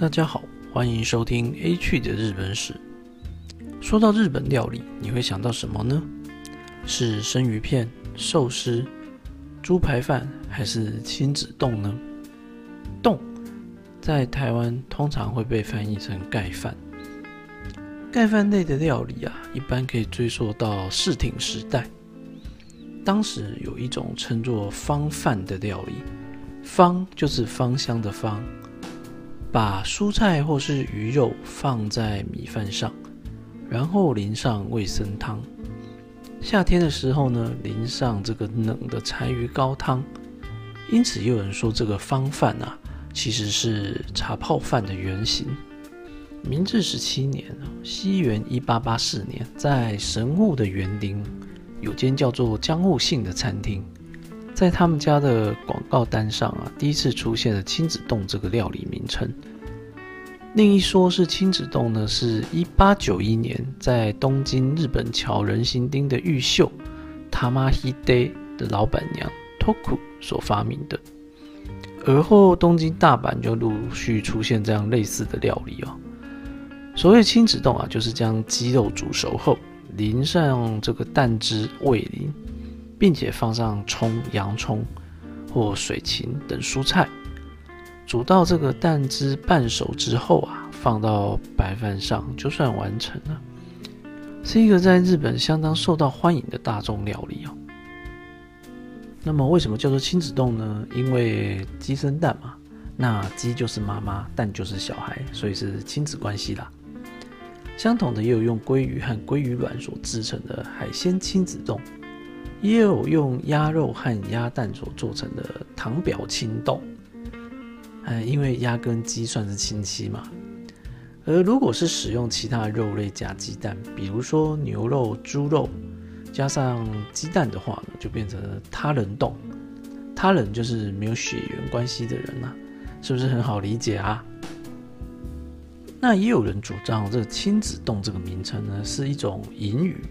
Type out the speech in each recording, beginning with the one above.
大家好，欢迎收听 A 去的日本史。说到日本料理，你会想到什么呢？是生鱼片、寿司、猪排饭，还是亲子冻呢？冻在台湾通常会被翻译成盖饭。盖饭类的料理啊，一般可以追溯到室町时代。当时有一种称作方饭的料理，方就是芳香的芳，把蔬菜或是鱼肉放在米饭上，然后淋上味噌汤。夏天的时候呢，淋上这个冷的柴鱼高汤。因此，有人说这个方饭啊，其实是茶泡饭的原型。明治十七年，西元一八八四年，在神户的园林。有间叫做江户信的餐厅，在他们家的广告单上啊，第一次出现了亲子冻这个料理名称。另一说是亲子冻呢，是一八九一年在东京日本桥人形町的玉秀 Tamahide 的老板娘 Toku 所发明的。而后东京、大阪就陆续出现这样类似的料理哦。所谓亲子冻啊，就是将鸡肉煮熟后。淋上这个蛋汁味淋，并且放上葱、洋葱或水芹等蔬菜，煮到这个蛋汁半熟之后啊，放到白饭上就算完成了，是一个在日本相当受到欢迎的大众料理哦。那么为什么叫做亲子冻呢？因为鸡生蛋嘛，那鸡就是妈妈，蛋就是小孩，所以是亲子关系啦。相同的也有用鲑鱼和鲑鱼卵所制成的海鲜亲子冻，也有用鸭肉和鸭蛋所做成的糖表亲冻。嗯，因为鸭跟鸡算是亲戚嘛。而如果是使用其他肉类加鸡蛋，比如说牛肉、猪肉加上鸡蛋的话，就变成他人冻。他人就是没有血缘关系的人呐，是不是很好理解啊？那也有人主张，这个亲子冻这个名称呢，是一种隐语。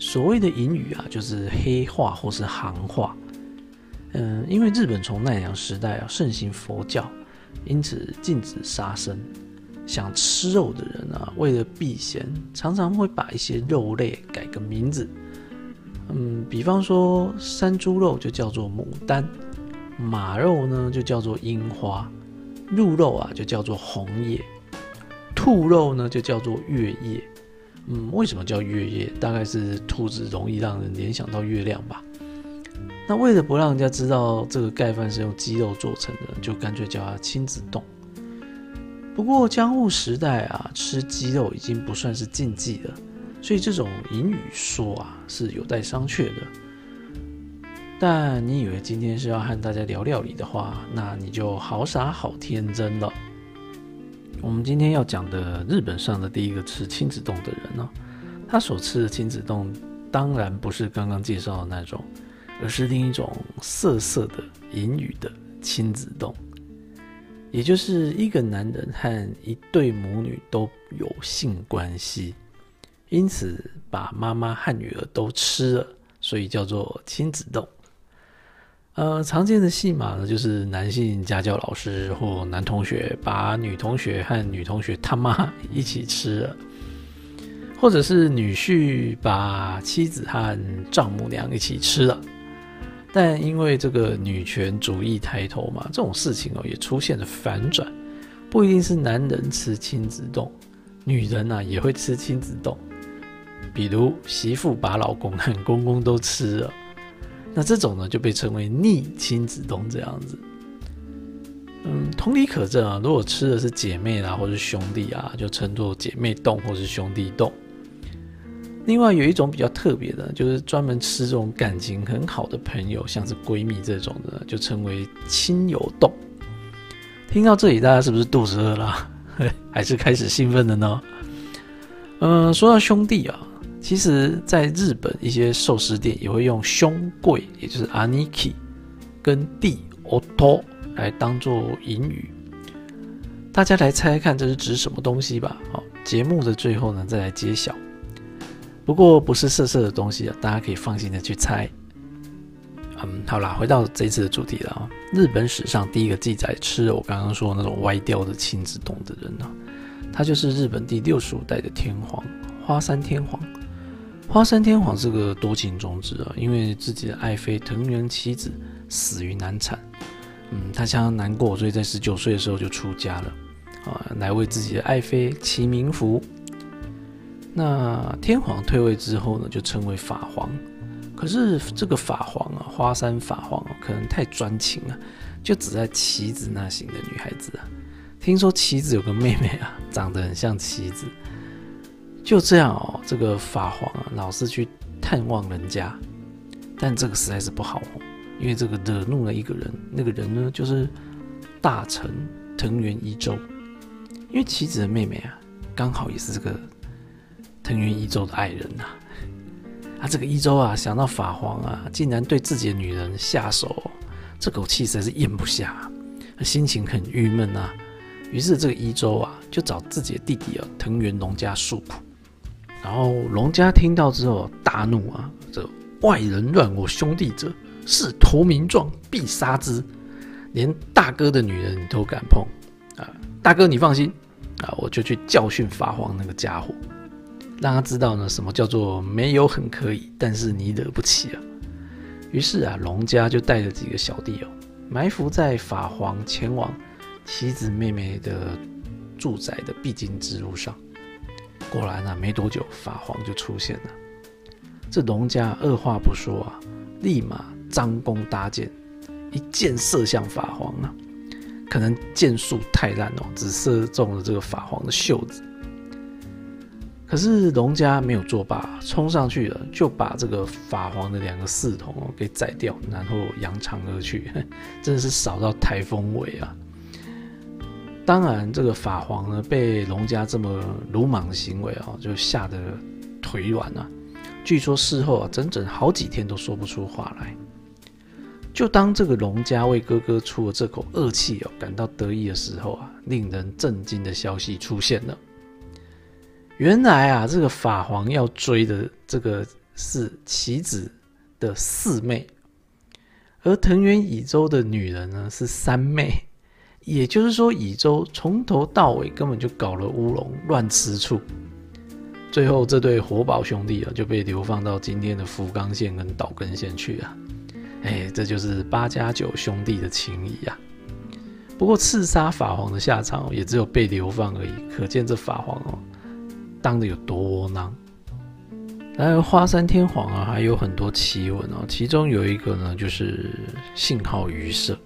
所谓的隐语啊，就是黑话或是行话。嗯，因为日本从奈良时代啊盛行佛教，因此禁止杀生。想吃肉的人啊，为了避嫌，常常会把一些肉类改个名字。嗯，比方说山猪肉就叫做牡丹，马肉呢就叫做樱花，鹿肉啊就叫做红叶。兔肉呢，就叫做月夜。嗯，为什么叫月夜？大概是兔子容易让人联想到月亮吧。那为了不让人家知道这个盖饭是用鸡肉做成的，就干脆叫它亲子冻。不过江户时代啊，吃鸡肉已经不算是禁忌了，所以这种隐语说啊是有待商榷的。但你以为今天是要和大家聊料理的话，那你就好傻好天真了。我们今天要讲的日本上的第一个吃亲子冻的人呢，他所吃的亲子冻当然不是刚刚介绍的那种，而是另一种色色的隐语的亲子冻，也就是一个男人和一对母女都有性关系，因此把妈妈和女儿都吃了，所以叫做亲子冻。呃，常见的戏码呢，就是男性家教老师或男同学把女同学和女同学他妈一起吃了，或者是女婿把妻子和丈母娘一起吃了。但因为这个女权主义抬头嘛，这种事情哦也出现了反转，不一定是男人吃亲子冻，女人呢也会吃亲子冻，比如媳妇把老公和公公都吃了。那这种呢，就被称为逆亲子冻这样子。嗯，同理可证啊，如果吃的是姐妹啊，或是兄弟啊，就称作姐妹冻或是兄弟冻。另外有一种比较特别的，就是专门吃这种感情很好的朋友，像是闺蜜这种的，就称为亲友冻。听到这里，大家是不是肚子饿了？还是开始兴奋了呢？嗯，说到兄弟啊。其实，在日本一些寿司店也会用兄贵，也就是 aniki，跟弟 oto 来当做引语。大家来猜猜看，这是指什么东西吧？好，节目的最后呢，再来揭晓。不过不是色色的东西啊，大家可以放心的去猜。嗯，好啦，回到这次的主题了啊。日本史上第一个记载吃我刚刚说那种歪掉的亲子冻的人呢，他就是日本第六十五代的天皇花山天皇。花山天皇是个多情种子啊，因为自己的爱妃藤原妻子死于难产，嗯，他相当难过，所以在十九岁的时候就出家了啊，来为自己的爱妃祈冥福。那天皇退位之后呢，就称为法皇。可是这个法皇啊，花山法皇可能太专情了，就只爱棋子那型的女孩子啊。听说棋子有个妹妹啊，长得很像棋子。就这样哦，这个法皇啊，老是去探望人家，但这个实在是不好哦，因为这个惹怒了一个人，那个人呢就是大臣藤原一周。因为棋子的妹妹啊，刚好也是这个。藤原一周的爱人呐，啊，这个一周啊，想到法皇啊，竟然对自己的女人下手，这口气实在是咽不下，心情很郁闷啊。于是这个一周啊，就找自己的弟弟啊，藤原龙家诉苦。然后龙家听到之后大怒啊，这外人乱我兄弟者，是投名状，必杀之。连大哥的女人你都敢碰啊，大哥你放心啊，我就去教训法皇那个家伙。让他知道呢，什么叫做没有很可以，但是你惹不起啊。于是啊，龙家就带着几个小弟哦，埋伏在法皇前往妻子妹妹的住宅的必经之路上。果然啊，没多久法皇就出现了。这龙家二话不说啊，立马张弓搭箭，一箭射向法皇啊。可能箭术太烂哦，只射中了这个法皇的袖子。可是龙家没有作罢，冲上去了，就把这个法皇的两个侍童哦给宰掉，然后扬长而去，真的是扫到台风尾啊！当然，这个法皇呢被龙家这么鲁莽的行为啊，就吓得腿软了。据说事后啊，整整好几天都说不出话来。就当这个龙家为哥哥出了这口恶气哦感到得意的时候啊，令人震惊的消息出现了。原来啊，这个法皇要追的这个是棋子的四妹，而藤原乙周的女人呢是三妹，也就是说，乙周从头到尾根本就搞了乌龙，乱吃醋。最后，这对活宝兄弟啊就被流放到今天的福冈县跟岛根县去啊。哎，这就是八加九兄弟的情谊啊。不过，刺杀法皇的下场也只有被流放而已，可见这法皇哦。当的有多窝囊？然而花山天皇啊，还有很多奇闻哦。其中有一个呢，就是信号于色。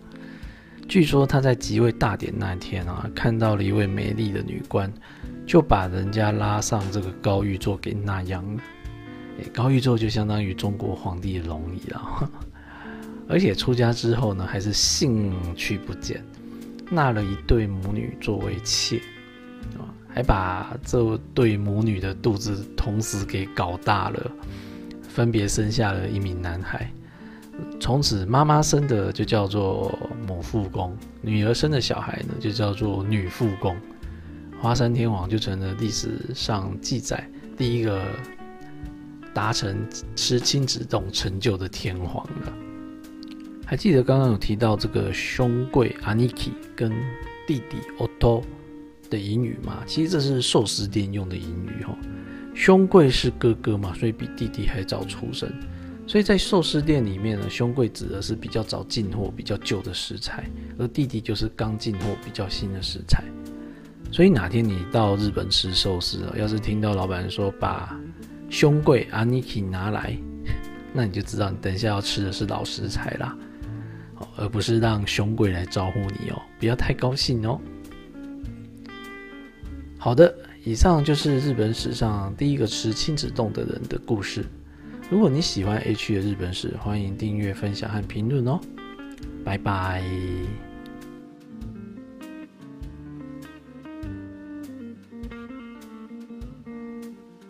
据说他在即位大典那天啊，看到了一位美丽的女官，就把人家拉上这个高玉座给纳央了。高玉座就相当于中国皇帝的龙椅了。而且出家之后呢，还是兴趣不减，纳了一对母女作为妾。啊还把这对母女的肚子同时给搞大了，分别生下了一名男孩。从此，妈妈生的就叫做母父宫，女儿生的小孩呢就叫做女父宫。花山天皇就成了历史上记载第一个达成吃亲子冻成就的天皇了。还记得刚刚有提到这个兄贵阿尼基跟弟弟 Otto。的隐语吗，其实这是寿司店用的隐语哈。兄贵是哥哥嘛，所以比弟弟还早出生。所以在寿司店里面呢，兄贵指的是比较早进货、比较旧的食材，而弟弟就是刚进货、比较新的食材。所以哪天你到日本吃寿司啊，要是听到老板说把兄贵阿尼基拿来，那你就知道你等一下要吃的是老食材啦，而不是让兄贵来招呼你哦，不要太高兴哦。好的，以上就是日本史上第一个吃亲子冻的人的故事。如果你喜欢 H 的日本史，欢迎订阅、分享和评论哦。拜拜。